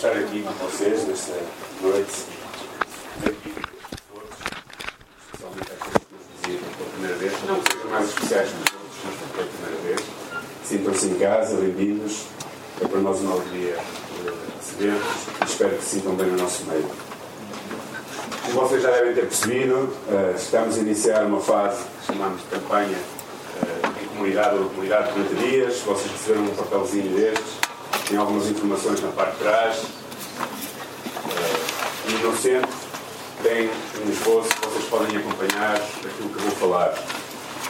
estar aqui com vocês nesta noite. Todos, especialmente pela primeira vez. Não que mais especiais que os outros, mas pela primeira vez. Sintam-se em casa, bem-vindos. É para nós uma alegria eh, receber-vos e espero que se sintam bem no nosso meio. Como vocês já devem ter percebido, eh, estamos a iniciar uma fase que chamamos de campanha eh, em comunidade ou comunidade de 30 dias. Vocês receberam um papelzinho destes tem algumas informações na parte de trás. Uh, inocente tem um esboço que vocês podem acompanhar aquilo que vou falar.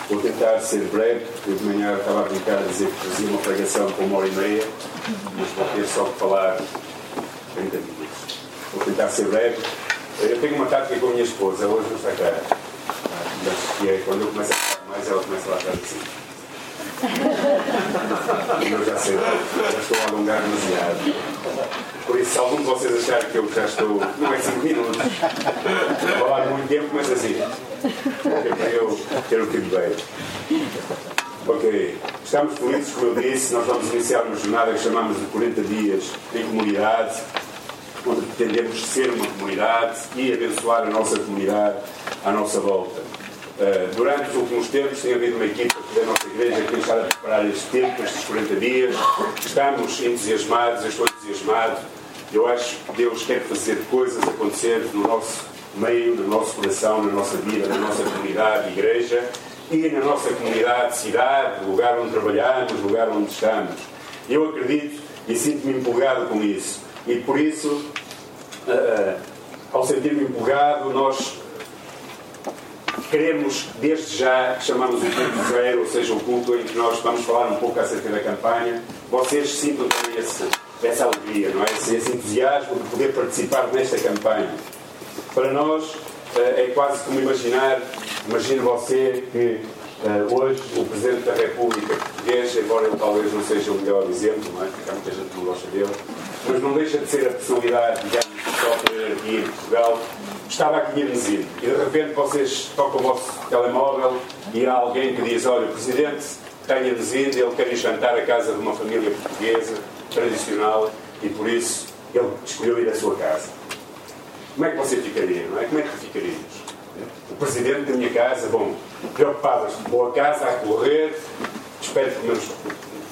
Vou tentar ser breve, porque de manhã estava a brincar a dizer que fazia uma pregação com uma hora e meia, mas vou ter só que falar 30 minutos. Vou tentar ser breve. Eu tenho uma tática com a minha esposa, hoje não está cá, mas que é quando eu começo a falar mais, ela começa lá atrás assim. Eu já sei, já estou a alongar demasiado. Por isso, se algum de vocês achar que eu já estou. Não é 5 minutos. Vou falar muito tempo, mas assim. É para eu ter o feedback. Ok. Estamos felizes, como eu disse, nós vamos iniciar uma jornada que chamamos de 40 dias em comunidade, onde pretendemos ser uma comunidade e abençoar a nossa comunidade à nossa volta. Uh, durante os últimos tempos tem havido uma equipa da nossa igreja estado a preparar este tempo, estes 40 dias. Estamos entusiasmados, eu estou entusiasmado. Eu acho que Deus quer fazer coisas acontecer no nosso meio, no nosso coração, na nossa vida, na nossa comunidade, igreja e na nossa comunidade, cidade, lugar onde trabalhamos, lugar onde estamos. Eu acredito e sinto-me empolgado com isso. E por isso, uh, ao sentir-me empolgado, nós queremos, desde já, que chamamos o culto zero, ou seja, o culto em que nós vamos falar um pouco acerca da campanha, vocês sintam também esse, essa alegria, não é? esse, esse entusiasmo de poder participar nesta campanha. Para nós eh, é quase como imaginar, imagine você que uh, hoje o Presidente da República Portuguesa, embora ele talvez não seja o melhor exemplo, não é? porque há muita gente que não gosta dele, mas não deixa de ser a personalidade, digamos, só aqui em Portugal, estava aqui em Mesino e de repente vocês tocam o vosso telemóvel e há alguém que diz: Olha, o Presidente tem a Mesino, ele quer ir jantar à casa de uma família portuguesa, tradicional, e por isso ele escolheu ir à sua casa. Como é que você ficaria, não é? Como é que ficaríamos? O Presidente da minha casa, bom, preocupadas, boa casa a correr, espero que menos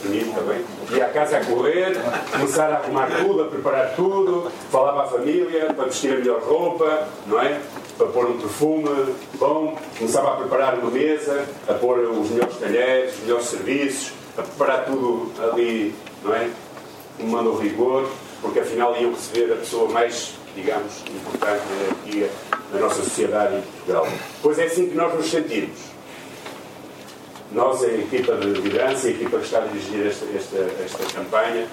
menino também, ia à casa a correr, começar a arrumar tudo, a preparar tudo, falava à família para vestir a melhor roupa, não é? Para pôr um perfume bom, começava a preparar uma mesa, a pôr os melhores talheres, os melhores serviços, a preparar tudo ali, não é? Mando ao rigor, porque afinal iam receber a pessoa mais, digamos, importante aqui na nossa sociedade em Portugal. Pois é assim que nós nos sentimos nós, a equipa de liderança, a equipa que está a dirigir esta, esta, esta campanha,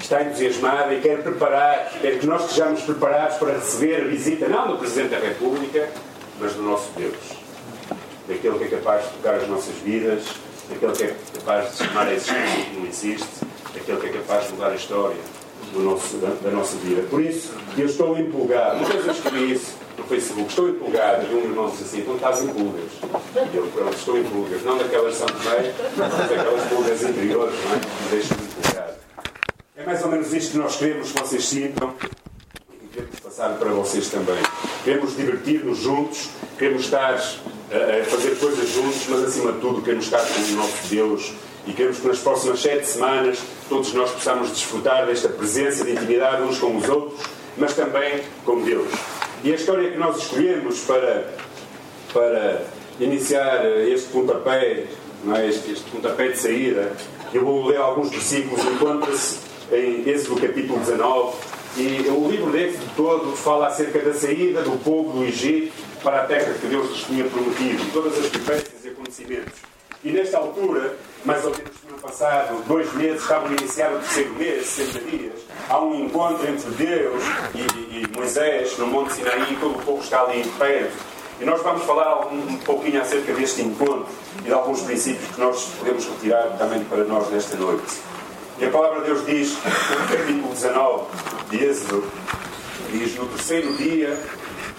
está entusiasmada e quer preparar, quer que nós estejamos preparados para receber a visita, não do Presidente da República, mas do nosso Deus. Daquele que é capaz de tocar as nossas vidas, daquele que é capaz de chamar a existência que não existe, daquele que é capaz de mudar a história do nosso, da, da, nossa vida. Por isso, eu estou empolgado. Uma vez eu escrevi isso no Facebook, estou empolgado. E um irmão disse assim: então estás em pulgas. E eu, pronto, estou em pulgas. Não daquelas São Tomé, mas daquelas pulgas interiores, não é? Me deixam empolgado. É mais ou menos isto que nós queremos que vocês sintam e queremos passar para vocês também. Queremos divertir-nos juntos, queremos estar a fazer coisas juntos, mas acima de tudo queremos estar com o nosso Deus e queremos que nas próximas sete semanas todos nós possamos desfrutar desta presença de intimidade uns com os outros, mas também com Deus. E a história que nós escolhemos para, para iniciar este pontapé, não é? este, este pontapé de saída, eu vou ler alguns versículos, encontra-se em Êxodo capítulo 19, e o livro de todo fala acerca da saída do povo do Egito para a terra que Deus lhes tinha prometido, e todas as peripécias e acontecimentos. E nesta altura, mais ou menos no passado, dois meses, estavam a iniciar o terceiro mês, 60 dias, há um encontro entre Deus e, e Moisés no Monte Sinaí todo o povo está ali perto. E nós vamos falar um pouquinho acerca deste encontro e de alguns princípios que nós podemos retirar também para nós nesta noite. E a palavra de Deus diz, no capítulo 19 de Êxodo, diz: No terceiro dia,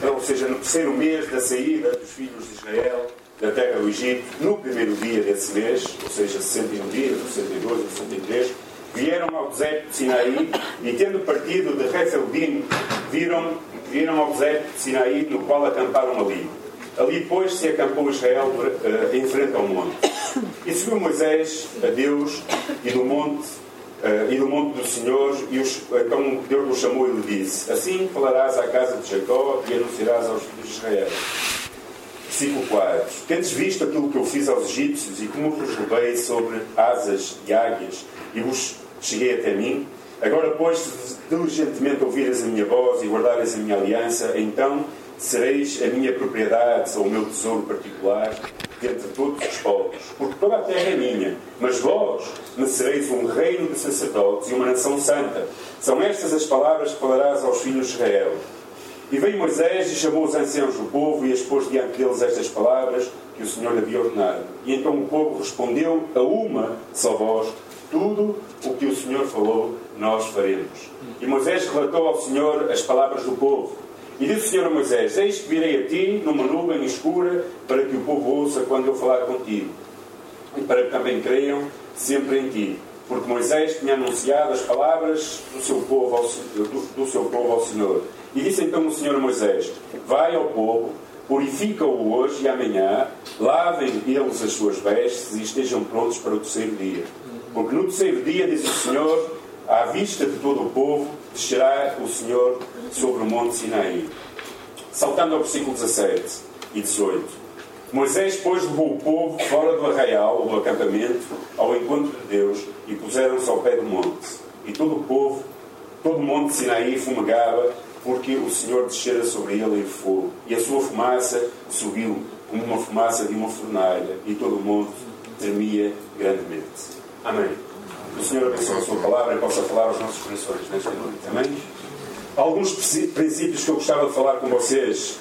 ou seja, no terceiro mês da saída dos filhos de Israel, da terra do Egito, no primeiro dia desse mês, ou seja, 61 dias, ou 62, ou 63, vieram ao deserto de Sinaí e, tendo partido de Refeldim, viram, viram ao deserto de Sinaí, no qual acamparam ali. Ali, pois, se acampou Israel uh, em frente ao monte. E subiu Moisés a Deus e do monte uh, e do monte do Senhor, e os, então Deus o chamou e lhe disse: Assim falarás à casa de Jacó e anunciarás aos filhos de Israel. Versículo 4: Tendes visto aquilo que eu fiz aos egípcios e como vos levei sobre asas de águias e vos cheguei até mim? Agora, pois, se diligentemente ouvires a minha voz e guardares a minha aliança, então sereis a minha propriedade ou o meu tesouro particular dentre todos os povos, porque toda a terra é minha, mas vós me sereis um reino de sacerdotes e uma nação santa. São estas as palavras que falarás aos filhos de Israel. E veio Moisés e chamou os anciãos do povo e expôs diante deles estas palavras que o Senhor havia ordenado. E então o povo respondeu a uma só voz: Tudo o que o Senhor falou, nós faremos. E Moisés relatou ao Senhor as palavras do povo. E disse o Senhor a Moisés: Eis que virei a ti numa nuvem escura para que o povo ouça quando eu falar contigo. E para que também creiam sempre em ti. Porque Moisés tinha anunciado as palavras do seu povo ao, do, do seu povo ao Senhor. E disse então o Senhor Moisés: Vai ao povo, purifica-o hoje e amanhã, lavem eles as suas vestes e estejam prontos para o terceiro dia. Porque no terceiro dia, diz o Senhor, à vista de todo o povo, descerá o Senhor sobre o monte Sinaí. Saltando ao versículo 17 e 18. Moisés, pois, levou o povo fora do arraial, do acampamento, ao encontro de Deus, e puseram-se ao pé do monte. E todo o povo, todo o monte Sinaí fumegava, porque o Senhor descera sobre ele em fogo. E a sua fumaça subiu como uma fumaça de uma fornalha, e todo o monte tremia grandemente. Amém. O Senhor abençoe a sua palavra e possa falar aos nossos corações nesta noite. Amém? Alguns princípios que eu gostava de falar com vocês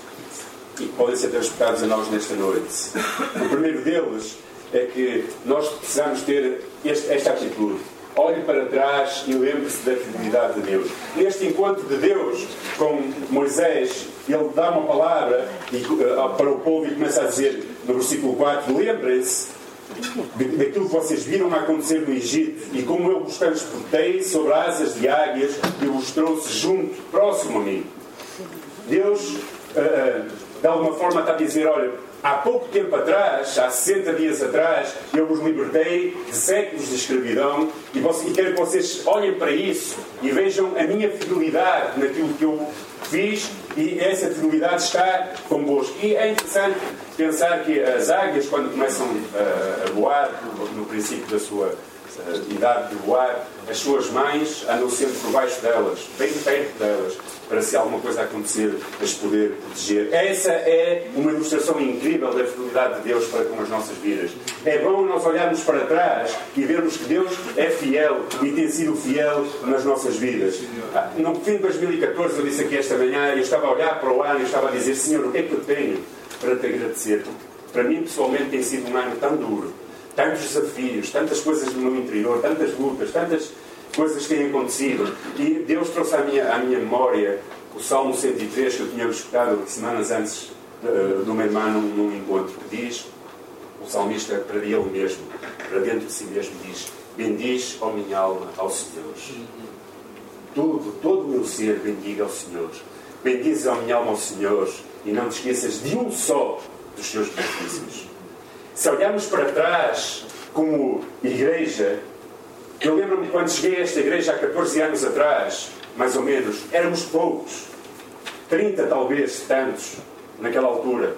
e que podem ser transportados a nós nesta noite. O primeiro deles é que nós precisamos ter este, esta atitude. Olhe para trás e lembre-se da fidelidade de Deus. Neste encontro de Deus com Moisés, ele dá uma palavra e, uh, para o povo e começa a dizer no versículo 4: Lembrem-se daquilo que vocês viram acontecer no Egito e como eu vos transportei sobre asas de águias e vos trouxe junto, próximo a mim. Deus, uh, de alguma forma, está a dizer: olha, há pouco tempo atrás, há 60 dias atrás, eu vos libertei de séculos de escravidão e, e quero que vocês olhem para isso e vejam a minha fidelidade naquilo que eu fiz e essa fidelidade está convosco. E é interessante pensar que as águias, quando começam a, a voar, no, princípio da sua uh, idade de voar, as suas mães andam sempre por baixo delas, bem perto delas, para se alguma coisa acontecer, as poder proteger. Essa é uma ilustração incrível da fidelidade de Deus para com as nossas vidas. É bom nós olharmos para trás e vermos que Deus é fiel e tem sido fiel nas nossas vidas. Ah, no fim de 2014, eu disse aqui esta manhã, eu estava a olhar para o ano e estava a dizer: Senhor, o que é que eu tenho? para te agradecer. Para mim, pessoalmente, tem sido um ano tão duro. Tantos desafios, tantas coisas no meu interior, tantas lutas, tantas coisas que têm acontecido. E Deus trouxe à minha, à minha memória o Salmo 103 que eu tinha escutado semanas antes uh, do meu irmão num, num encontro, que diz, o salmista para ele mesmo, para dentro de si mesmo, diz: Bendiz, ó minha alma, ao Senhor. Tudo, todo o meu ser bendiga ao Senhor. Bendiz, ó minha alma, ao Senhor e não te esqueças de um só dos seus benefícios. Se olharmos para trás como igreja, eu lembro-me quando cheguei a esta igreja há 14 anos atrás, mais ou menos, éramos poucos, 30 talvez, tantos, naquela altura.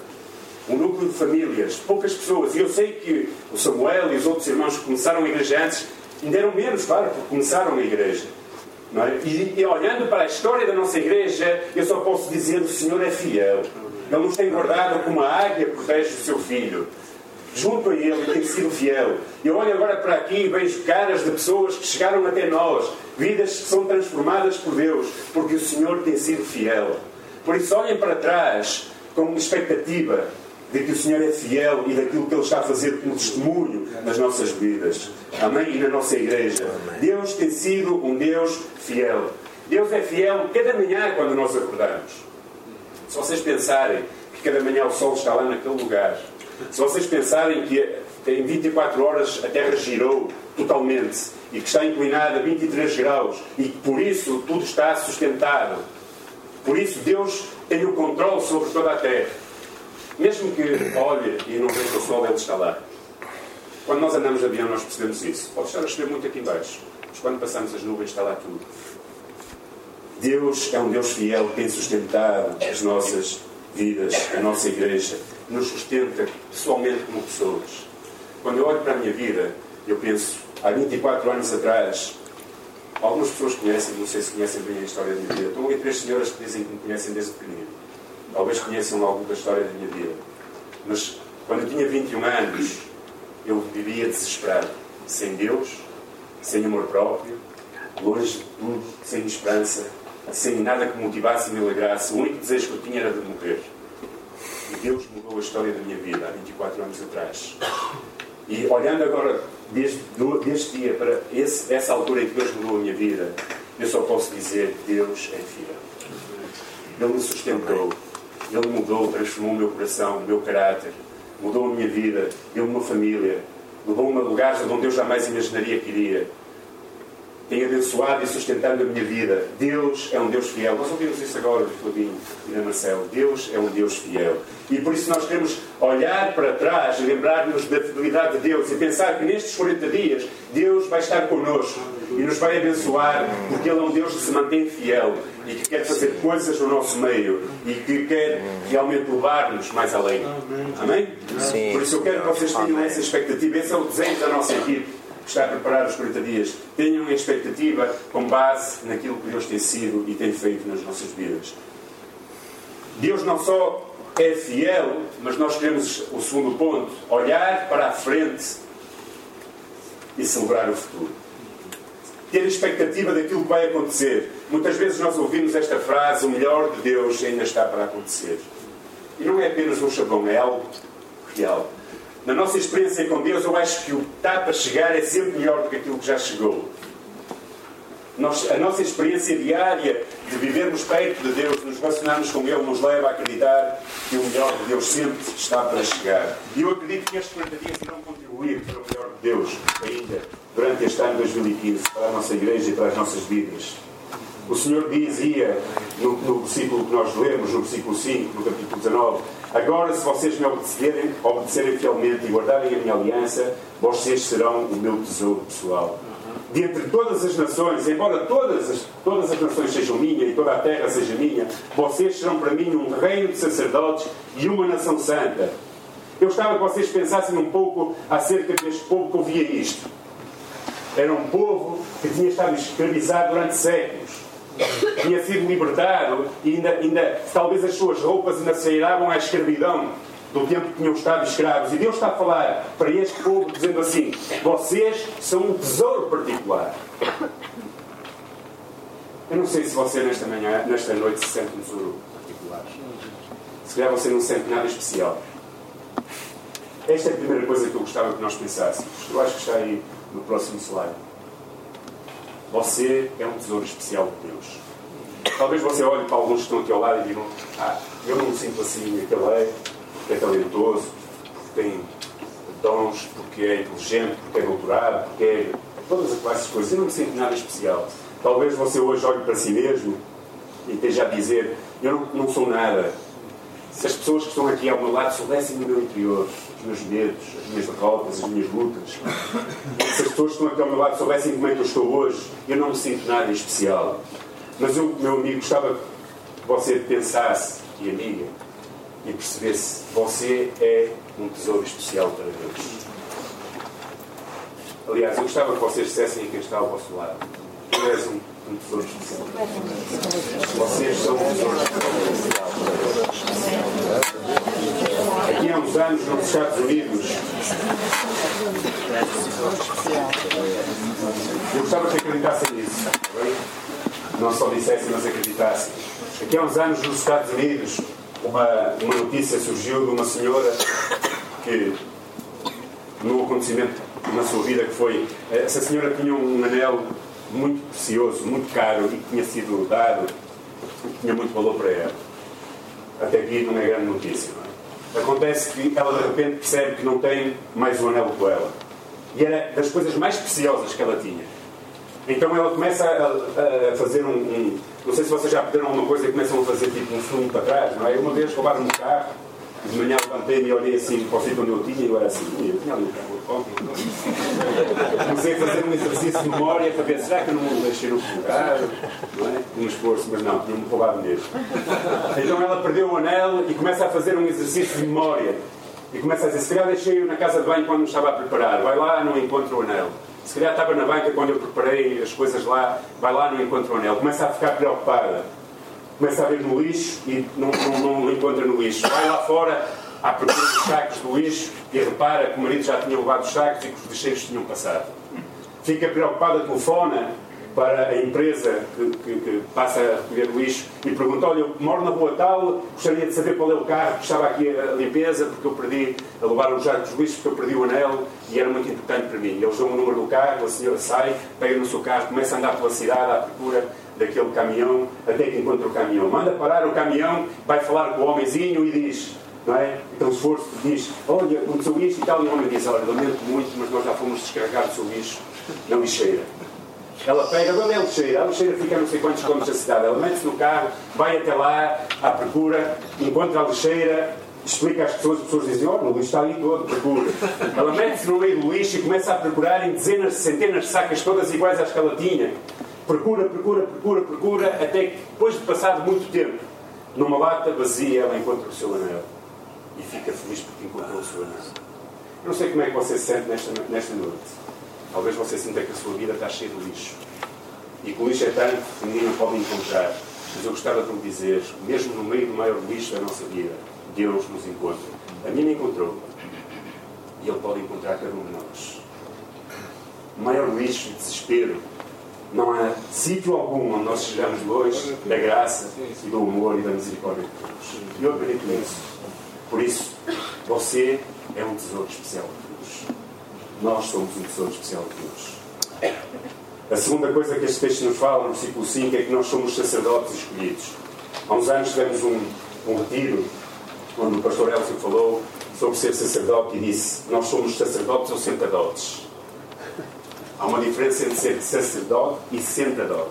Um núcleo de famílias, poucas pessoas. E eu sei que o Samuel e os outros irmãos que começaram a igreja antes ainda eram menos, claro, porque começaram a igreja. É? E, e, olhando para a história da nossa igreja, eu só posso dizer: o Senhor é fiel. Ele nos tem guardado como a águia protege o seu filho. Junto a Ele tem sido fiel. Eu olho agora para aqui e vejo caras de pessoas que chegaram até nós, vidas que são transformadas por Deus, porque o Senhor tem sido fiel. Por isso, olhem para trás com expectativa de que o Senhor é fiel e daquilo que Ele está a fazer como testemunho nas nossas vidas. Amém? E na nossa igreja. Deus tem sido um Deus fiel. Deus é fiel cada manhã quando nós acordamos. Se vocês pensarem que cada manhã o sol está lá naquele lugar, se vocês pensarem que em 24 horas a Terra girou totalmente e que está inclinada a 23 graus e que por isso tudo está sustentado. Por isso Deus tem o controle sobre toda a terra. Mesmo que olhe e não veja o sol, Ele está lá. Quando nós andamos de avião, nós percebemos isso. Pode estar a chover muito aqui embaixo, mas quando passamos as nuvens, está lá tudo. Deus é um Deus fiel tem sustentado as nossas vidas, a nossa igreja, nos sustenta pessoalmente como pessoas. Quando eu olho para a minha vida, eu penso, há 24 anos atrás, algumas pessoas conhecem, não sei se conhecem bem a história da minha vida. Estão ali três senhoras que dizem que me conhecem desde pequenino. Talvez conheçam algo da história da minha vida. Mas quando eu tinha 21 anos, eu vivia desesperado, sem Deus, sem amor próprio, longe de tudo, sem esperança, sem nada que me motivasse e me alegrasse. O único desejo que eu tinha era de morrer. E Deus mudou a história da minha vida há 24 anos atrás. E olhando agora, desde, deste dia para esse, essa altura em que Deus mudou a minha vida, eu só posso dizer: Deus é fiel. Ele me sustentou, Ele mudou, transformou o meu coração, o meu caráter, mudou a minha vida, deu-me uma família, levou-me a lugares onde eu jamais imaginaria que iria tem abençoado e sustentado a minha vida. Deus é um Deus fiel. Nós ouvimos isso agora Flavinho e da Marcelo. Deus é um Deus fiel. E por isso nós queremos olhar para trás e lembrar-nos da fidelidade de Deus e pensar que nestes 40 dias Deus vai estar connosco e nos vai abençoar porque Ele é um Deus que se mantém fiel e que quer fazer coisas no nosso meio e que quer realmente levar-nos mais além. Amém? Sim. Por isso eu quero que vocês tenham essa expectativa. Esse é o desenho da nossa equipe está a preparar os 40 dias, tenham expectativa com base naquilo que Deus tem sido e tem feito nas nossas vidas. Deus não só é fiel, mas nós queremos o segundo ponto: olhar para a frente e celebrar o futuro. Ter expectativa daquilo que vai acontecer. Muitas vezes nós ouvimos esta frase: o melhor de Deus ainda está para acontecer. E não é apenas um chavão, é algo real na nossa experiência com Deus, eu acho que o que está para chegar é sempre melhor do que aquilo que já chegou. Nós, a nossa experiência diária de vivermos perto de Deus, nos relacionarmos com Ele, nos leva a acreditar que o melhor de Deus sempre está para chegar. E eu acredito que estes 40 dias irão contribuir para o melhor de Deus ainda durante este ano 2015, para a nossa igreja e para as nossas vidas. O Senhor dizia no, no versículo que nós lemos, no versículo 5, no capítulo 19, Agora, se vocês me obedecerem, obedecerem fielmente e guardarem a minha aliança, vocês serão o meu tesouro pessoal. De entre todas as nações, embora todas as, todas as nações sejam minha e toda a terra seja minha, vocês serão para mim um reino de sacerdotes e uma nação santa. Eu gostava que vocês pensassem um pouco acerca deste povo que ouvia isto. Era um povo que tinha estado escravizado durante séculos tinha sido libertado e ainda, ainda talvez as suas roupas ainda cheiravam à escravidão do tempo que tinham estado escravos. E Deus está a falar para este povo dizendo assim: vocês são um tesouro particular. Eu não sei se você nesta manhã, nesta noite, se sente um tesouro particular. Se calhar você não sente nada especial. Esta é a primeira coisa que eu gostava que nós pensássemos. Eu acho que está aí no próximo slide. Você é um tesouro especial de Deus. Talvez você olhe para alguns que estão aqui ao lado e digam: Ah, eu não me sinto assim, aquele é, porque é talentoso, porque tem dons, porque é inteligente, porque é doutorado, porque é. todas aquelas coisas. Eu não me sinto nada especial. Talvez você hoje olhe para si mesmo e esteja a dizer: Eu não, não sou nada. Se as pessoas que estão aqui ao meu lado soubessem do meu interior, os meus medos, as minhas derrotas, as minhas lutas, se as pessoas que estão aqui ao meu lado soubessem como é que eu estou hoje, eu não me sinto nada especial. Mas eu, meu amigo, gostava que você pensasse, e amiga, e percebesse: você é um tesouro especial para Deus. Aliás, eu gostava que vocês dissessem quem está ao vosso lado: Tu és um, especial. Vocês são tesouro especial. Aqui há uns anos, nos Estados Unidos, eu gostava que acreditassem nisso. Não só dissessem, mas acreditassem. Aqui há uns anos, nos Estados Unidos, uma, uma notícia surgiu de uma senhora que, num acontecimento na sua vida, que foi. Essa senhora tinha um anel muito precioso, muito caro e que tinha sido dado que tinha muito valor para ela. Até aqui não é grande notícia, é? Acontece que ela de repente percebe que não tem mais um anel com ela. E era das coisas mais preciosas que ela tinha. Então ela começa a, a fazer um, um, Não sei se vocês já pediram alguma coisa e começam a fazer tipo um fundo para trás, não é? Uma vez roubaram um carro, de manhã levantei-me e olhei assim para o sítio onde eu tinha e eu era assim, eu tinha ali um carro Comecei a fazer um exercício de memória para ver, será que eu não me deixei no lugar? Não é? Um esforço, mas não, tinha-me roubado mesmo. Então ela perdeu o anel e começa a fazer um exercício de memória. E começa a dizer, se calhar deixei-o na casa de banho quando me estava a preparar. Vai lá, não encontro o anel. Se calhar estava na banca quando eu preparei as coisas lá. Vai lá, não encontro o anel. Começa a ficar preocupada. Começa a ver no lixo e não, não, não encontra no lixo. Vai lá fora, à procura dos sacos do lixo e repara que o marido já tinha levado os sacos e que os lixeiros tinham passado. Fica preocupada, telefona para a empresa que, que, que, passa a recolher o lixo e pergunta: Olha, eu moro na rua tal, gostaria de saber qual é o carro que estava aqui a limpeza, porque eu perdi a levar os jarros de lixo, porque eu perdi o anel e era muito importante para mim. Eles dão o número do carro, a senhora sai, pega no seu carro, começa a andar pela cidade à procura daquele caminhão, até que encontra o caminhão. Manda parar o caminhão, vai falar com o homenzinho e diz. Não é? Então esforço diz, olha, aconteceu isto e tal, e o homem diz, olha, lamento muito, mas nós já fomos descarregar o seu lixo na lixeira. Ela pega, onde é a lixeira? A lixeira fica a não sei quantos quilómetros da cidade. Ela mete-se no carro, vai até lá, à procura, encontra a lixeira, explica às pessoas, as pessoas dizem, olha, o lixo está ali todo, procura. Ela mete-se no meio do lixo e começa a procurar em dezenas, centenas de sacas, todas iguais às que ela tinha. Procura, procura, procura, procura, até que depois de passado muito tempo, numa lata vazia, ela encontra o seu anel. E fica feliz porque encontrou o seu anel. Eu não sei como é que você se sente nesta, nesta noite. Talvez você sinta que a sua vida está cheia de lixo. E que o lixo é tanto que ninguém o pode encontrar. Mas eu gostava de lhe dizer, mesmo no meio do maior lixo da nossa vida, Deus nos encontra. A mim me encontrou. E Ele pode encontrar cada um de nós. O maior lixo e desespero. Não há sítio algum onde nós chegamos longe da graça e do amor e da misericórdia de Deus. E eu acredito nisso. Por isso, você é um tesouro especial nós somos um tesouro especial de Deus. A segunda coisa que este texto nos fala, no versículo 5, é que nós somos sacerdotes escolhidos. Há uns anos tivemos um, um retiro onde o pastor Elcio falou sobre ser sacerdote e disse: Nós somos sacerdotes ou sentadotes. Há uma diferença entre ser sacerdote e sentadote.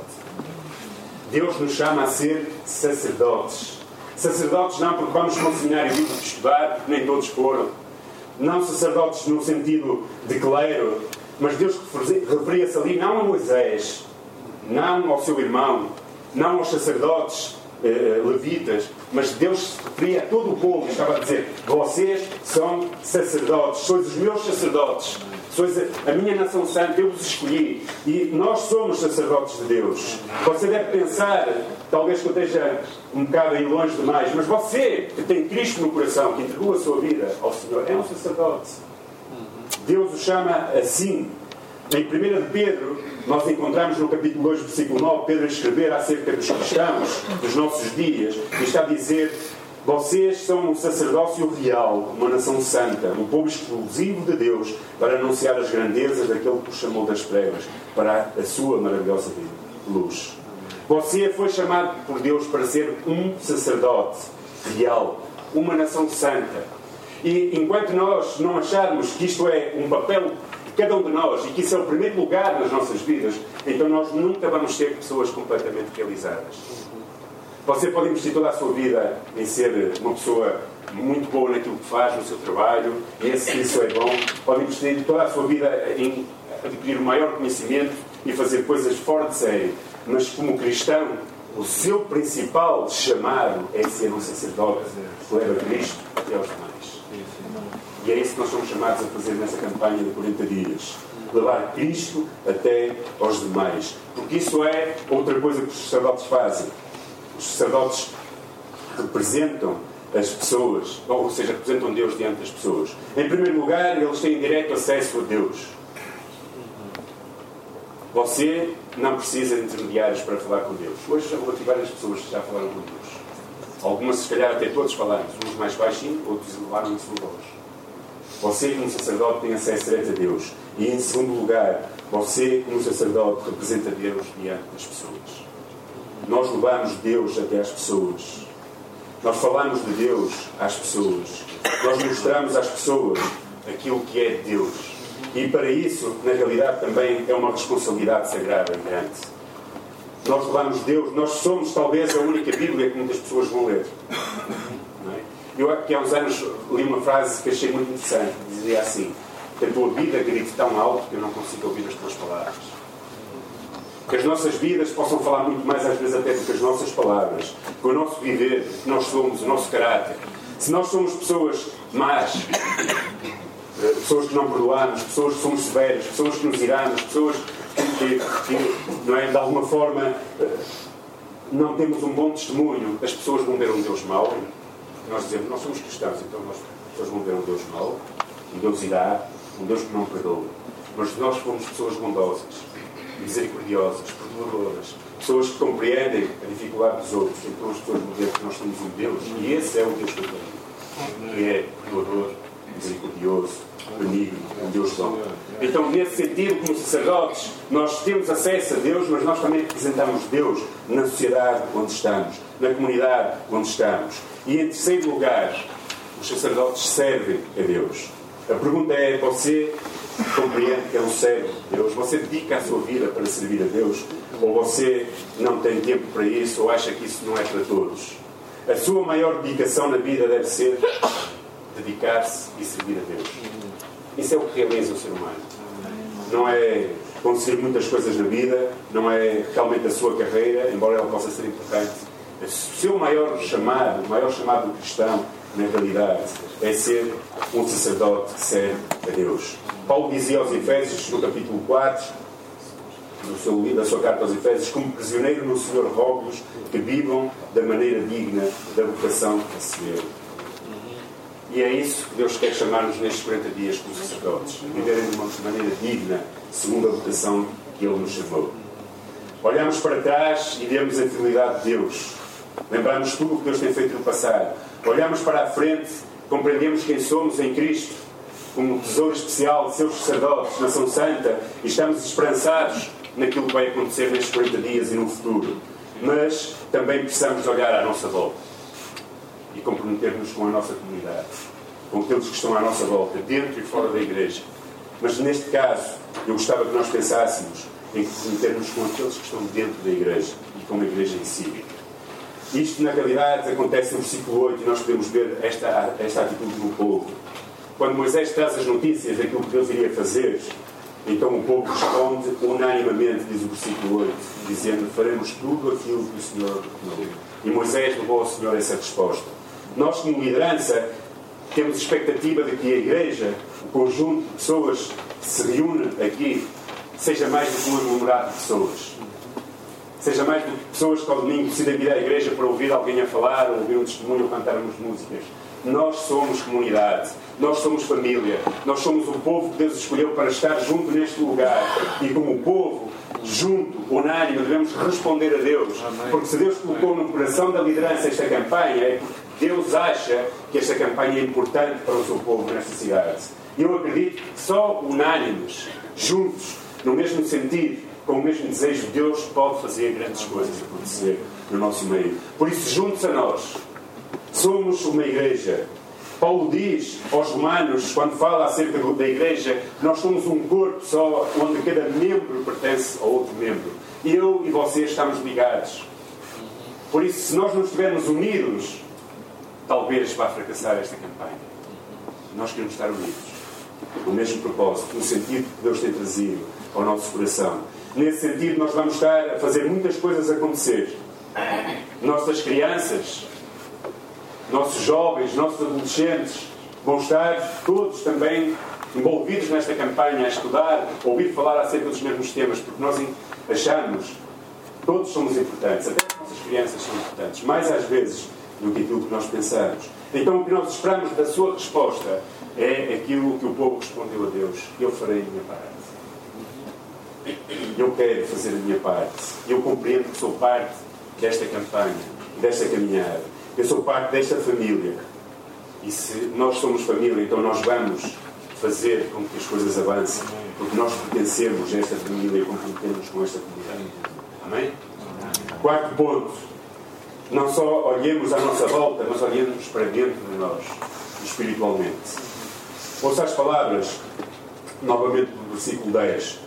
Deus nos chama a ser sacerdotes. Sacerdotes não porque vamos para um seminário bíblico estudar, nem todos foram não sacerdotes no sentido de clero, mas Deus referia-se ali não a Moisés, não ao seu irmão, não aos sacerdotes eh, levitas, mas Deus se referia a todo o povo estava a dizer: Vocês são sacerdotes, sois os meus sacerdotes, sois a, a minha nação santa, eu vos escolhi e nós somos sacerdotes de Deus. Você deve pensar, talvez que eu esteja um bocado aí longe demais, mas você que tem Cristo no coração, que entregou a sua vida ao Senhor, é um sacerdote. Deus o chama assim. Em 1 de Pedro, nós encontramos no capítulo 2, versículo 9, Pedro a escrever acerca dos cristãos dos nossos dias, e está a dizer: Vocês são um sacerdócio real, uma nação santa, um povo exclusivo de Deus, para anunciar as grandezas daquele que os chamou das trevas, para a sua maravilhosa luz. Você foi chamado por Deus para ser um sacerdote real, uma nação santa. E enquanto nós não acharmos que isto é um papel de cada um de nós e que isso é o primeiro lugar nas nossas vidas, então nós nunca vamos ser pessoas completamente realizadas. Você pode investir toda a sua vida em ser uma pessoa muito boa naquilo que faz, no seu trabalho, e esse, isso é bom. Pode investir toda a sua vida em adquirir o maior conhecimento e fazer coisas fora de mas como cristão, o seu principal chamado é ser um sacerdote que leva Cristo até aos demais. E é isso que nós somos chamados a fazer nessa campanha de 40 dias. Levar Cristo até aos demais. Porque isso é outra coisa que os sacerdotes fazem. Os sacerdotes representam as pessoas, ou seja, representam Deus diante das pessoas. Em primeiro lugar, eles têm direto acesso a Deus. Você não precisa de intermediários para falar com Deus. Hoje já vou aqui várias pessoas que já falaram com Deus. Algumas, se calhar, até todos falaram. Uns mais baixinho, outros elevaram em sua voz. Você, como sacerdote, tem acesso direto a Deus. E, em segundo lugar, você, como sacerdote, representa Deus diante das pessoas. Nós levamos Deus até às pessoas. Nós falamos de Deus às pessoas. Nós mostramos às pessoas aquilo que é Deus. E para isso, na realidade, também é uma responsabilidade sagrada e grande. Nós levamos Deus, nós somos talvez a única Bíblia que muitas pessoas vão ler. É? Eu aqui há uns anos li uma frase que achei muito interessante. Dizia assim: Que a tua vida grite tão alto que eu não consigo ouvir as tuas palavras. Que as nossas vidas possam falar muito mais, às vezes, até do que as nossas palavras. Que o nosso viver, que nós somos, o nosso caráter. Se nós somos pessoas más, eh, pessoas que não perdoamos, pessoas que somos severas, pessoas que nos iramos, pessoas que, que não é, de alguma forma eh, não temos um bom testemunho, as pessoas vão ver um Deus mau. Nós dizemos, nós somos cristãos, então nós, as pessoas vão ver um Deus mau, um Deus irá, um Deus que não perdoa. Mas nós fomos pessoas bondosas, misericordiosas, perdoadoras, pessoas que compreendem a dificuldade dos outros, então as pessoas ver que nós somos um Deus, e esse é o Deus que eu que é perdoador, misericordioso, benigno, um Deus bom. Então, nesse sentido, como sacerdotes, nós temos acesso a Deus, mas nós também representamos Deus na sociedade onde estamos, na comunidade onde estamos. E em terceiro lugar, os sacerdotes servem a Deus. A pergunta é: você compreende que é um servo de Deus? Você dedica a sua vida para servir a Deus? Ou você não tem tempo para isso? Ou acha que isso não é para todos? A sua maior dedicação na vida deve ser dedicar-se e servir a Deus. Isso é o que realiza o ser humano. Não é conseguir muitas coisas na vida, não é realmente a sua carreira, embora ela possa ser importante. O seu maior chamado, o maior chamado do cristão, na realidade, é ser um sacerdote que serve a Deus. Paulo dizia aos Efésios, no capítulo 4, do seu, da sua carta aos Efésios, como prisioneiro no Senhor rogo que vivam da maneira digna da vocação que receberam. E é isso que Deus quer chamar-nos nestes 40 dias como sacerdotes. Viverem de uma maneira digna, segundo a vocação que Ele nos chamou. Olhamos para trás e vemos a fidelidade de Deus. Lembramos tudo o que Deus tem feito no passado. Olhamos para a frente, compreendemos quem somos em Cristo, como tesouro especial de seus sacerdotes, nação santa, e estamos esperançados naquilo que vai acontecer nestes 40 dias e no futuro. Mas também precisamos olhar à nossa volta e comprometer-nos com a nossa comunidade, com aqueles que estão à nossa volta, dentro e fora da igreja. Mas neste caso, eu gostava que nós pensássemos em comprometer-nos com aqueles que estão dentro da igreja e com a igreja em si. Isto, na realidade, acontece no versículo 8 e nós podemos ver esta, esta atitude do povo. Quando Moisés traz as notícias daquilo que Deus iria fazer, então o povo responde unanimamente, diz o versículo 8, dizendo: Faremos tudo aquilo que o Senhor ordenou. E Moisés levou ao Senhor essa resposta. Nós, como liderança, temos expectativa de que a igreja, o conjunto de pessoas que se reúne aqui, seja mais do que um aglomerado de pessoas. Seja mais do que pessoas que ao domingo decidem vir à igreja para ouvir alguém a falar, ou ouvir um testemunho ou cantarmos músicas. Nós somos comunidade, nós somos família, nós somos o povo que Deus escolheu para estar junto neste lugar. E como povo, junto, unânime, devemos responder a Deus. Porque se Deus colocou no coração da liderança esta campanha, é porque Deus acha que esta campanha é importante para o seu povo nesta cidade. E eu acredito que só unânimes, juntos, no mesmo sentido, com o mesmo desejo de Deus, pode fazer grandes coisas acontecer no nosso meio. Por isso, juntos a nós, somos uma igreja. Paulo diz aos romanos, quando fala acerca da igreja, nós somos um corpo só, onde cada membro pertence a outro membro. Eu e você estamos ligados. Por isso, se nós não estivermos unidos, talvez vá fracassar esta campanha. Nós queremos estar unidos. O mesmo propósito, no sentido que Deus tem trazido ao nosso coração. Nesse sentido, nós vamos estar a fazer muitas coisas acontecer. Nossas crianças, nossos jovens, nossos adolescentes vão estar todos também envolvidos nesta campanha a estudar, a ouvir falar acerca dos mesmos temas, porque nós achamos, todos somos importantes, até as nossas crianças são importantes, mais às vezes do que aquilo que nós pensamos. Então o que nós esperamos da sua resposta é aquilo que o povo respondeu a Deus: Eu farei a minha parte. Eu quero fazer a minha parte. Eu compreendo que sou parte desta campanha, desta caminhada. Eu sou parte desta família. E se nós somos família, então nós vamos fazer com que as coisas avancem. Porque nós pertencemos a esta família e comprometemos com esta comunidade. Amém? Quarto ponto. Não só olhemos à nossa volta, mas olhemos para dentro de nós, espiritualmente. Ouça as palavras novamente do versículo 10.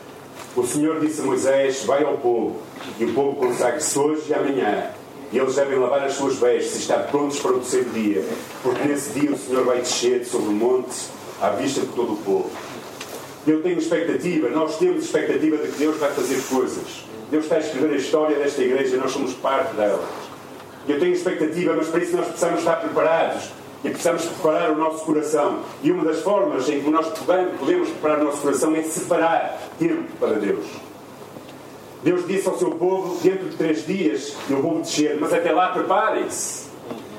O Senhor disse a Moisés: Vai ao povo, e o povo consagre-se hoje e amanhã. E eles devem lavar as suas vestes e estar prontos para o terceiro dia, porque nesse dia o Senhor vai descer sobre o monte à vista de todo o povo. Eu tenho expectativa, nós temos expectativa de que Deus vai fazer coisas. Deus está a escrever a história desta igreja nós somos parte dela. Eu tenho expectativa, mas para isso nós precisamos estar preparados e precisamos preparar o nosso coração. E uma das formas em que nós podemos preparar o nosso coração é separar tempo para Deus. Deus disse ao seu povo: dentro de três dias eu vou descer, mas até lá preparem-se.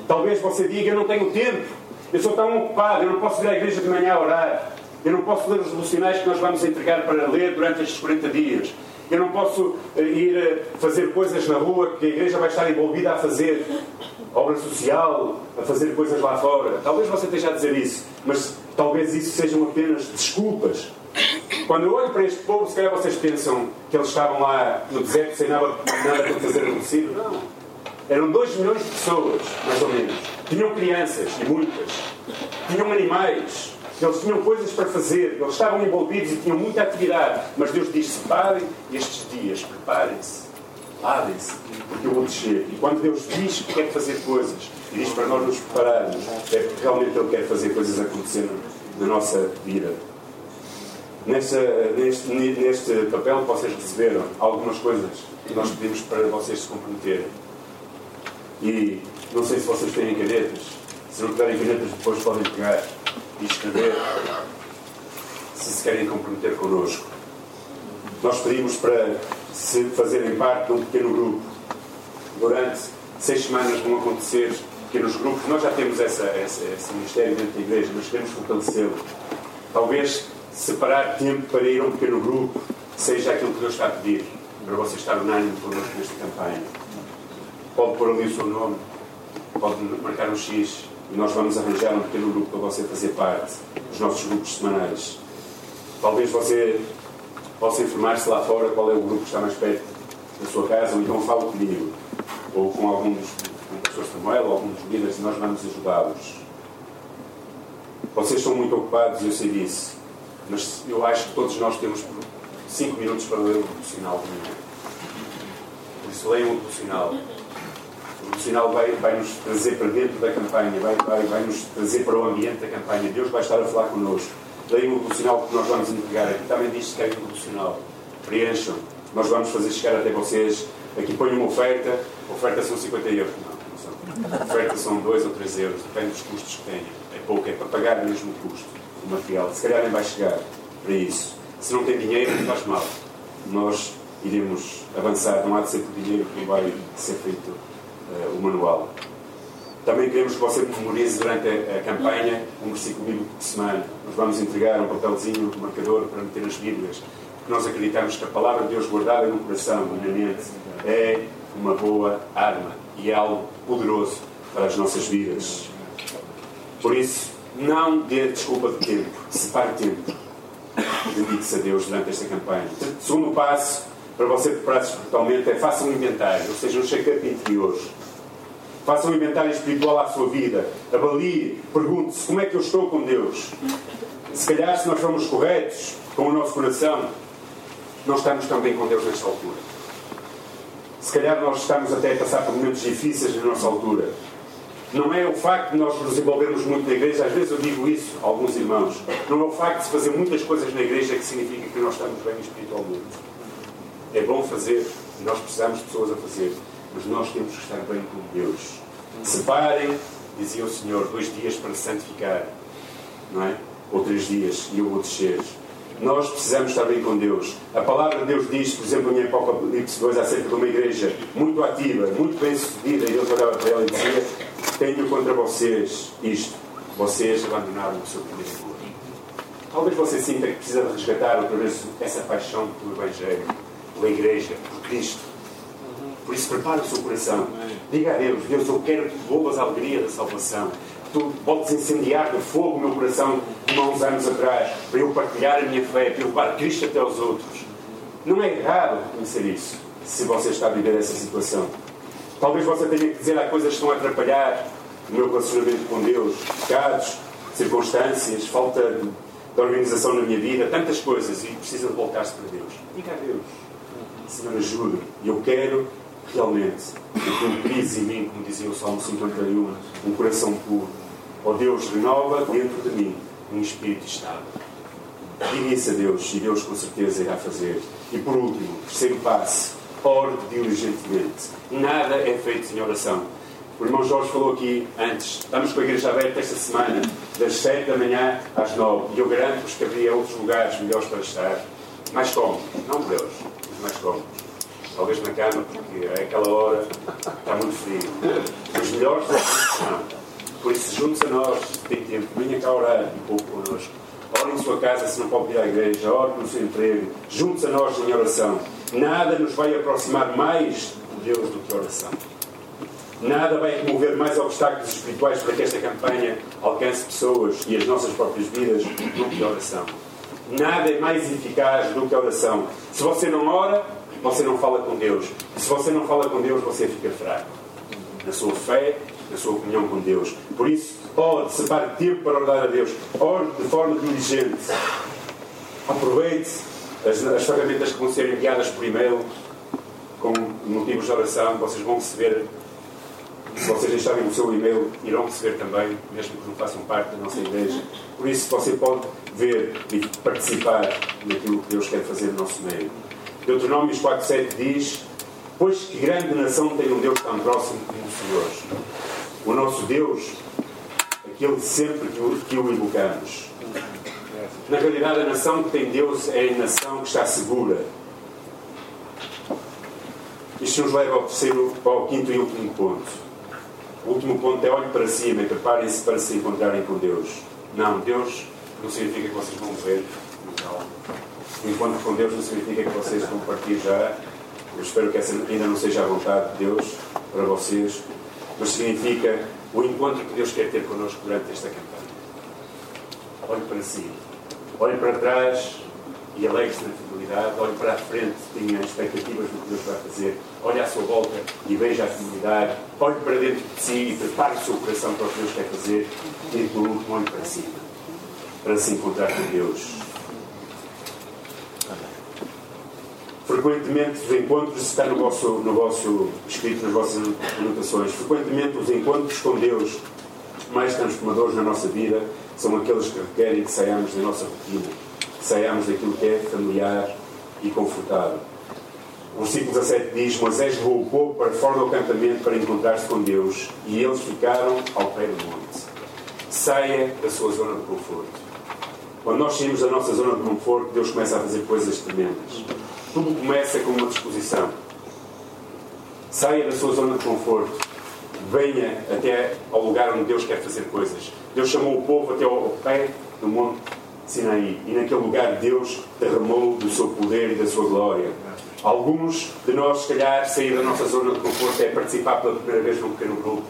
Talvez você diga: eu não tenho tempo, eu sou tão ocupado, eu não posso vir à igreja de manhã a orar, eu não posso ler os devocionais que nós vamos entregar para ler durante estes 40 dias. Eu não posso eh, ir eh, fazer coisas na rua que a igreja vai estar envolvida a fazer, obra social, a fazer coisas lá fora. Talvez você esteja a dizer isso, mas talvez isso sejam apenas desculpas. Quando eu olho para este povo, se calhar vocês pensam que eles estavam lá no deserto sem nada, nada para fazer acontecido. Não. Eram 2 milhões de pessoas, mais ou menos. Tinham crianças, e muitas. Tinham animais. Eles tinham coisas para fazer, eles estavam envolvidos e tinham muita atividade. Mas Deus diz: separem estes dias, preparem-se, lavem-se, porque eu vou descer. E quando Deus diz que quer fazer coisas, e diz para nós nos prepararmos, é porque realmente Ele quer fazer coisas acontecer na nossa vida. Neste, neste papel que vocês receberam, algumas coisas que nós pedimos para vocês se comprometerem. E não sei se vocês têm canetas. Se não tiverem canetas, depois podem pegar e escrever se se querem comprometer connosco. Nós pedimos para se fazerem parte de um pequeno grupo. Durante seis semanas vão acontecer pequenos grupos. Nós já temos essa, essa, esse ministério dentro da igreja, mas queremos fortalecê-lo. Talvez separar tempo para ir a um pequeno grupo seja aquilo que Deus está a pedir, para você estar unânime connosco nesta campanha. Pode pôr ali o seu nome, pode marcar um X e nós vamos arranjar um pequeno grupo para você fazer parte dos nossos grupos semanais. Talvez você possa informar-se lá fora qual é o grupo que está mais perto da sua casa, ou então fale comigo, ou com alguns, com o professor Samuel, ou alguns líderes, e nós vamos ajudá-los. Vocês estão muito ocupados, eu sei disso, mas eu acho que todos nós temos 5 minutos para ler o devocional de manhã. Por isso, leiam o devocional o sinal vai, vai nos trazer para dentro da campanha, vai, vai, vai nos trazer para o ambiente da campanha. Deus vai estar a falar connosco. Deem o sinal que nós vamos entregar. Aqui também diz que é o sinal. Preencham. Nós vamos fazer chegar até vocês. Aqui põe uma oferta. Oferta são 50 euros. Não, não são. Oferta são 2 ou 3 euros. Depende dos custos que tenha. É pouco, é para pagar mesmo o custo do material. Se calhar nem vai chegar para isso. Se não tem dinheiro, faz mal. Nós iremos avançar. Não há de ser por dinheiro que vai ser feito uh, o manual. Também queremos que você memorize durante a, a, campanha um versículo bíblico de semana. Nós vamos entregar um papelzinho, um marcador para meter nas Bíblias. Porque nós acreditamos que a palavra de Deus guardada no coração na mente é uma boa arma e é algo poderoso para as nossas vidas. Por isso, não dê desculpa de tempo. Separe tempo. Dedique-se a Deus durante esta campanha. Segundo passo, para você preparar-se totalmente, é faça um inventário, ou seja, um check-up interior Faça um inventário espiritual à sua vida. Avalie, pergunte-se como é que eu estou com Deus. Se calhar, se nós formos corretos com o nosso coração, não estamos tão bem com Deus nesta altura. Se calhar nós estamos até a passar por momentos difíceis na nossa altura. Não é o facto de nós nos envolvermos muito na igreja, às vezes eu digo isso a alguns irmãos, não é o facto de se fazer muitas coisas na igreja que significa que nós estamos bem espiritualmente. É bom fazer, nós precisamos de pessoas a fazer, mas nós temos que estar bem com Deus. Separem, dizia o Senhor, dois dias para santificar, não é? Ou três dias, e eu vou descer. Nós precisamos estar bem com Deus. A palavra de Deus diz, por exemplo, em Apocalipse 2, acerca de uma igreja muito ativa, muito bem sucedida, e Deus olhava para ela e dizia: Tenho contra vocês isto. Vocês abandonaram o seu primeiro amor. Talvez você sinta que precisa de resgatar outra vez essa paixão pelo Evangelho, pela igreja, por Cristo por isso, prepare o seu coração. Diga a Deus: Deus, eu quero que tu volvas a alegria da salvação. Tu podes incendiar de fogo o meu coração como há uns anos atrás, para eu partilhar a minha fé, para eu levar Cristo até aos outros. Não é errado reconhecer isso, se você está a viver essa situação. Talvez você tenha que dizer há coisas que estão a atrapalhar o meu relacionamento com Deus, pecados, circunstâncias, falta de, da organização na minha vida, tantas coisas, e precisa de voltar-se para Deus. Diga a Deus, Senhor, ajuda. E eu quero realmente que crise em mim, como dizia o Salmo 51, um coração puro. Ó oh Deus, renova dentro de mim um espírito estável. Diga isso a Deus, e Deus com certeza irá fazer. E por último, terceiro passo, ore diligentemente. Nada é feito sem oração. O irmão Jorge falou aqui antes, estamos com a igreja aberta esta semana, das 7 da manhã às 9. E eu garanto-vos que haveria outros lugares melhores para estar. Mais cómodos, não melhores, mas mais cómodos. Talvez na cama, porque é aquela hora está muito frio. Os melhores não. Por isso, junte-se a nós, tem tempo, venha cá orar um pouco connosco. Ore em sua casa se não pode ir à igreja, ore no seu emprego, junte-se a nós em oração. Nada nos vai aproximar mais de Deus do que a oração. Nada vai remover mais obstáculos espirituais para que esta campanha alcance pessoas e as nossas próprias vidas do que a oração. Nada é mais eficaz do que a oração. Se você não ora, você não fala com Deus. E se você não fala com Deus, você fica fraco. Na sua fé, na sua opinião com Deus. Por isso, ore, separe tempo para orar a Deus. Ore de forma diligente. Aproveite as, as ferramentas que vão ser enviadas por e-mail com motivos de oração. Vocês vão receber se vocês deixarem o seu e-mail, irão receber também, mesmo que não façam parte da nossa igreja. Por isso, você pode ver e participar naquilo que Deus quer fazer no nosso meio. Deuteronômios 4.7 diz Pois que grande nação tem um Deus tão próximo como o Senhor. O nosso Deus, aquele sempre que o, invocamos. Na realidade, a nação que tem Deus é a nação que está segura. Isto nos leva ao terceiro, ao quinto e último ponto o último ponto é olhe para cima e preparem-se para se encontrarem com Deus. Não, Deus não significa que vocês vão morrer. Não. O encontro com Deus não significa que vocês vão partir já. Eu espero que essa ainda não seja a vontade de Deus para vocês. Mas significa o encontro que Deus quer ter connosco durante esta campanha. Olhe para cima. Olhe para trás e alegre-se na fidelidade, olhe para a frente, tenha expectativas do que Deus vai fazer, olhe à sua volta e veja a comunidade, olhe para dentro de si e prepare o seu coração para o que Deus quer fazer e por último olhe para cima, para se encontrar com Deus. Frequentemente os encontros, está no vosso, no vosso escrito, nas vossas anotações, frequentemente os encontros com Deus mais transformadores na nossa vida são aqueles que requerem que saiamos da nossa rotina saiamos daquilo que é familiar e confortável. O versículo 17 diz: Moisés levou o povo para fora do acampamento para encontrar-se com Deus e eles ficaram ao pé do monte. Saia da sua zona de conforto. Quando nós saímos da nossa zona de conforto, Deus começa a fazer coisas tremendas. Tudo começa com uma disposição. Saia da sua zona de conforto. Venha até ao lugar onde Deus quer fazer coisas. Deus chamou o povo até ao pé do monte Sinaí. E naquele lugar Deus derramou do seu poder e da sua glória. Alguns de nós, se calhar, sair da nossa zona de conforto é participar pela primeira vez num pequeno grupo.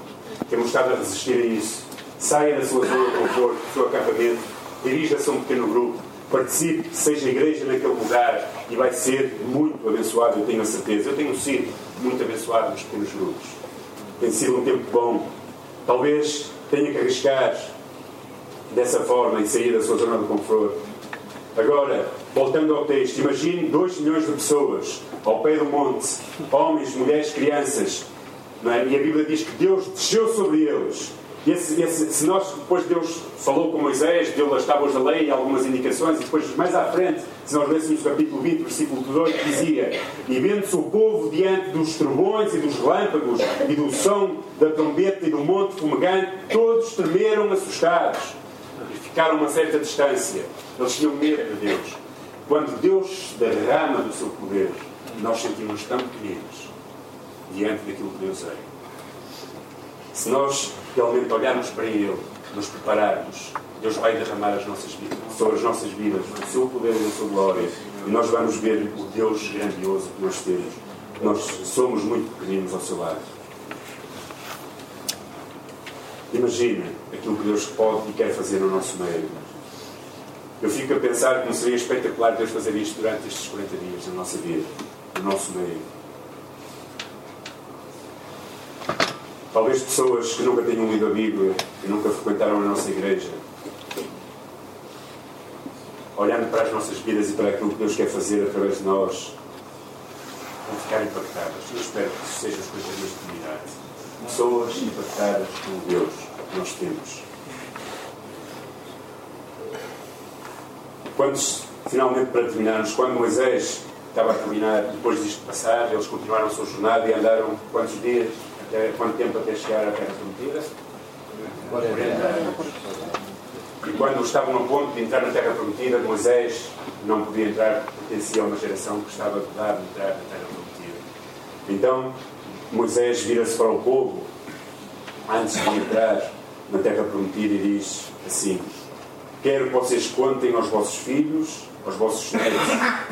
Temos estado a resistir a isso. Saia da sua zona de conforto, do seu acampamento, dirija-se a um pequeno grupo, participe, seja igreja naquele lugar e vai ser muito abençoado, eu tenho a certeza. Eu tenho sido muito abençoado pequenos grupos. Tem sido um tempo bom. Talvez tenha que arriscar dessa forma e sair da sua zona de conforto. Agora, voltando ao texto, imagine 2 milhões de pessoas ao pé do monte, homens, mulheres, crianças, é? e a Bíblia diz que Deus desceu sobre eles. E esse, esse, se nós, depois Deus falou com Moisés, deu as tábuas da lei e algumas indicações, e depois mais à frente, se nós lêssemos o capítulo 20, versículo 18, dizia: E vendo-se o povo diante dos trovões e dos relâmpagos, e do som da trombeta e do monte fumegante, todos tremeram assustados ficaram a uma certa distância. Eles tinham medo de Deus. Quando Deus derrama do seu poder, nós sentimos tão pequeninos diante daquilo que Deus é. Se nós realmente olharmos para Ele, nos prepararmos, Deus vai derramar as nossas vidas, sobre as nossas vidas, o seu poder e a sua glória, e nós vamos ver o Deus grandioso que nós temos. Nós somos muito pequeninos ao seu lado. Imagina aquilo que Deus pode e quer fazer no nosso meio. Eu fico a pensar como seria espetacular Deus fazer isto durante estes 40 dias na nossa vida, no nosso meio. Talvez pessoas que nunca tenham lido a Bíblia e nunca frequentaram a nossa igreja. olhando para as nossas vidas e para aquilo que Deus quer fazer através de nós, vão ficar impactadas. Eu espero que isso seja as coisas desta comunidade. Pessoas impactadas com Deus que nós temos. Quando, finalmente, para terminarmos, quando Moisés estava a terminar, depois disto passar, eles continuaram a sua jornada e andaram quantos dias, até, quanto tempo até chegar à Terra Prometida? 40 anos. E quando estavam a ponto de entrar na Terra Prometida, Moisés não podia entrar, pertencia a uma geração que estava a de entrar na Terra Prometida. Então, Moisés vira-se para o povo, antes de entrar na Terra Prometida, e diz assim: Quero que vocês contem aos vossos filhos, aos vossos netos,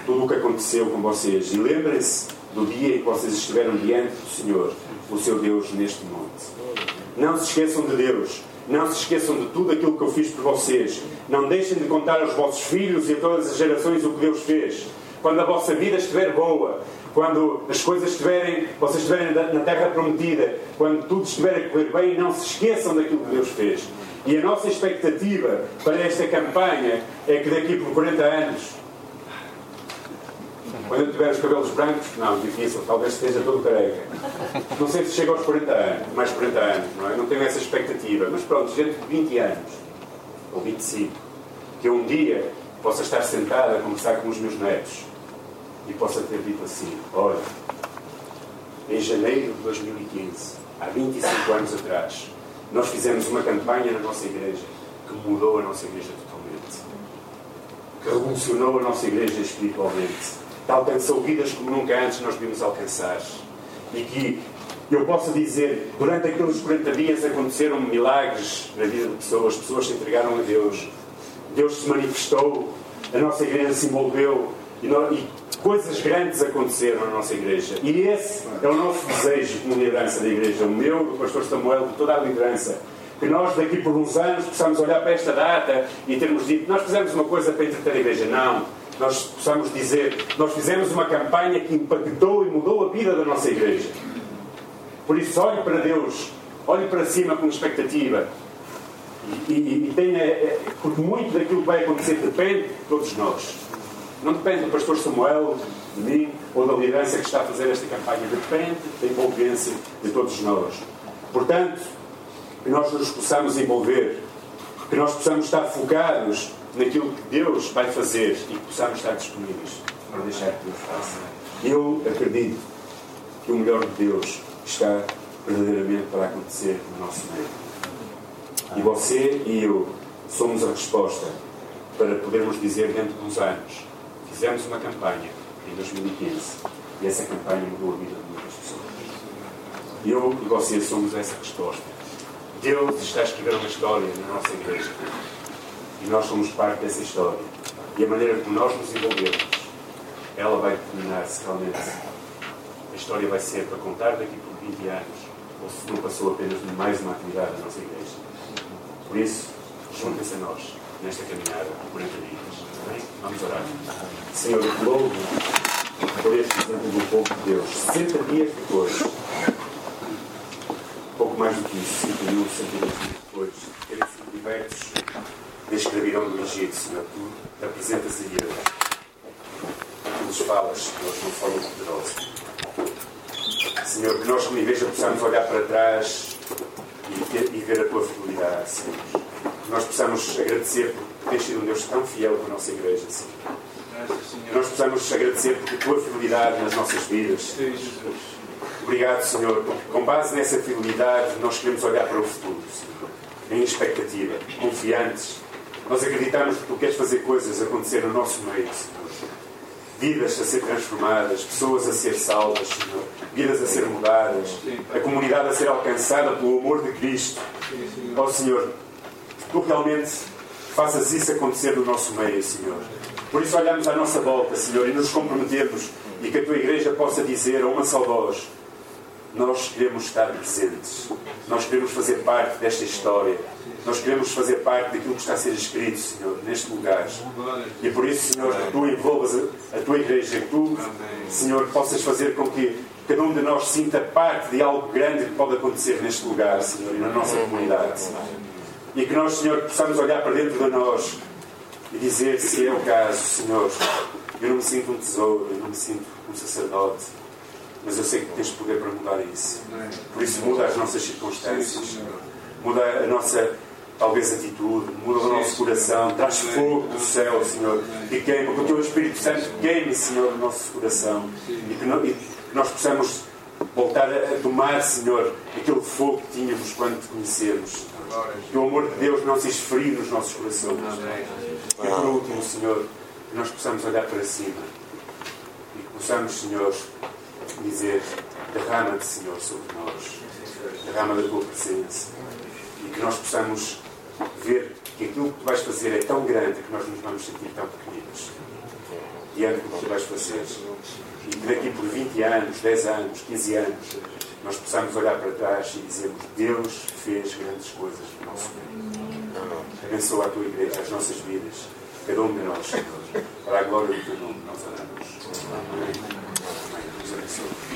tudo o que aconteceu com vocês. E lembrem-se do dia em que vocês estiveram diante do Senhor, o seu Deus, neste monte. Não se esqueçam de Deus. Não se esqueçam de tudo aquilo que eu fiz por vocês. Não deixem de contar aos vossos filhos e a todas as gerações o que Deus fez. Quando a vossa vida estiver boa, quando as coisas estiverem, vocês estiverem na terra prometida, quando tudo estiver a correr bem, não se esqueçam daquilo que Deus fez. E a nossa expectativa para esta campanha é que daqui por 40 anos, quando eu tiver os cabelos brancos, não, difícil, talvez esteja todo careca. Não sei se chega aos 40 anos, mais 40 anos, não é? Não tenho essa expectativa, mas pronto, gente de 20 anos, ou 25, que eu um dia possa estar sentado a conversar com os meus netos e possa ter dito assim: olha, em janeiro de 2015, há 25 anos atrás, nós fizemos uma campanha na nossa igreja que mudou a nossa igreja totalmente, que revolucionou a nossa igreja espiritualmente, que alcançou vidas como nunca antes nós vimos alcançar. E que eu posso dizer, durante aqueles 40 dias aconteceram milagres na vida de pessoas, pessoas se entregaram a Deus, Deus se manifestou, a nossa igreja se envolveu e, nós, e coisas grandes aconteceram na nossa igreja. E esse é o nosso desejo como liderança da igreja, o meu, do pastor Samuel, de toda a liderança. Que nós, daqui por uns anos, possamos olhar para esta data e termos dito: nós fizemos uma coisa para entreter a igreja. Não. Nós possamos dizer: nós fizemos uma campanha que impactou e mudou a vida da nossa igreja. Por isso, olhe para Deus, olhe para cima com expectativa. E, e, e tenha, é, porque muito daquilo que vai acontecer depende de todos nós. Não depende do pastor Samuel, de mim ou da liderança que está a fazer esta campanha. Depende da envolvência de todos nós. Portanto, que nós nos possamos envolver, que nós possamos estar focados naquilo que Deus vai fazer e que possamos estar disponíveis para deixar que Deus faça. Eu acredito que o melhor de Deus está verdadeiramente para acontecer no nosso meio. E você e eu somos a resposta para podermos dizer dentro de uns anos Fizemos uma campanha em 2015 e essa campanha mudou a vida de muitas pessoas. Eu e você somos essa resposta. Deus está a escrever uma história na nossa igreja e nós somos parte dessa história. E a maneira como nós nos envolvemos, ela vai determinar se realmente a história vai ser para contar daqui por 20 anos ou se não passou apenas de mais uma atividade da nossa igreja. Por isso, juntem-se a nós nesta caminhada por 40 dias. Vamos orar. Senhor, louvo por este exemplo do povo de Deus. 60 dias depois, pouco mais do que isso, 5 mil, 60 dias depois, terem sido libertos da escravidão do Egito, Senhor, tu apresentas a. Tu nos falas, Senhor, de uma forma poderosa. Senhor, que nós como igreja possamos olhar para trás e, ter, e ver a tua fidelidade, Senhor. Que nós possamos agradecer por tens sido um Deus tão fiel com a nossa igreja, Senhor. Nós precisamos agradecer por tua fidelidade nas nossas vidas. Obrigado, Senhor, porque com base nessa fidelidade nós queremos olhar para o futuro, Senhor, em expectativa, confiantes. Nós acreditamos que tu queres fazer coisas acontecer no nosso meio, Senhor. Vidas a ser transformadas, pessoas a ser salvas, Senhor. Vidas a ser mudadas, a comunidade a ser alcançada pelo amor de Cristo. Ó Senhor, tu realmente faças isso acontecer no nosso meio, Senhor. Por isso olhamos à nossa volta, Senhor, e nos comprometemos e que a tua igreja possa dizer a uma só voz: Nós queremos estar presentes, nós queremos fazer parte desta história, nós queremos fazer parte daquilo que está a ser escrito, Senhor, neste lugar. E por isso, Senhor, que tu envolvas a tua igreja, que tu, Senhor, possas fazer com que cada um de nós sinta parte de algo grande que pode acontecer neste lugar, Senhor, e na nossa comunidade. E que nós, Senhor, possamos olhar para dentro de nós e dizer se é o caso, Senhor, eu não me sinto um tesouro, eu não me sinto um sacerdote, mas eu sei que tens poder para mudar isso. Por isso, muda as nossas circunstâncias, muda a nossa, talvez, atitude, muda o nosso coração, traz fogo do céu, Senhor, e queima, que o teu Espírito Santo queime, Senhor, o nosso coração. E que, no, e que nós possamos voltar a tomar, Senhor, aquele fogo que tínhamos quando te conhecemos. Que o amor de Deus não se esfrie nos nossos corações. E por último, Senhor, que nós possamos olhar para cima e que possamos, Senhor, dizer: derrama-te, Senhor, sobre nós, derrama da tua presença. E que nós possamos ver que aquilo que tu vais fazer é tão grande que nós nos vamos sentir tão pequeninos diante do que tu vais fazer. E que daqui por 20 anos, 10 anos, 15 anos, nós possamos olhar para trás e dizermos: Deus fez grandes coisas no nosso meio. Abençoa a tua igreja, as nossas vidas, cada um de nós, Senhor. Para a glória do teu nome, nós oramos. Amém. Amém. Deus abençoe.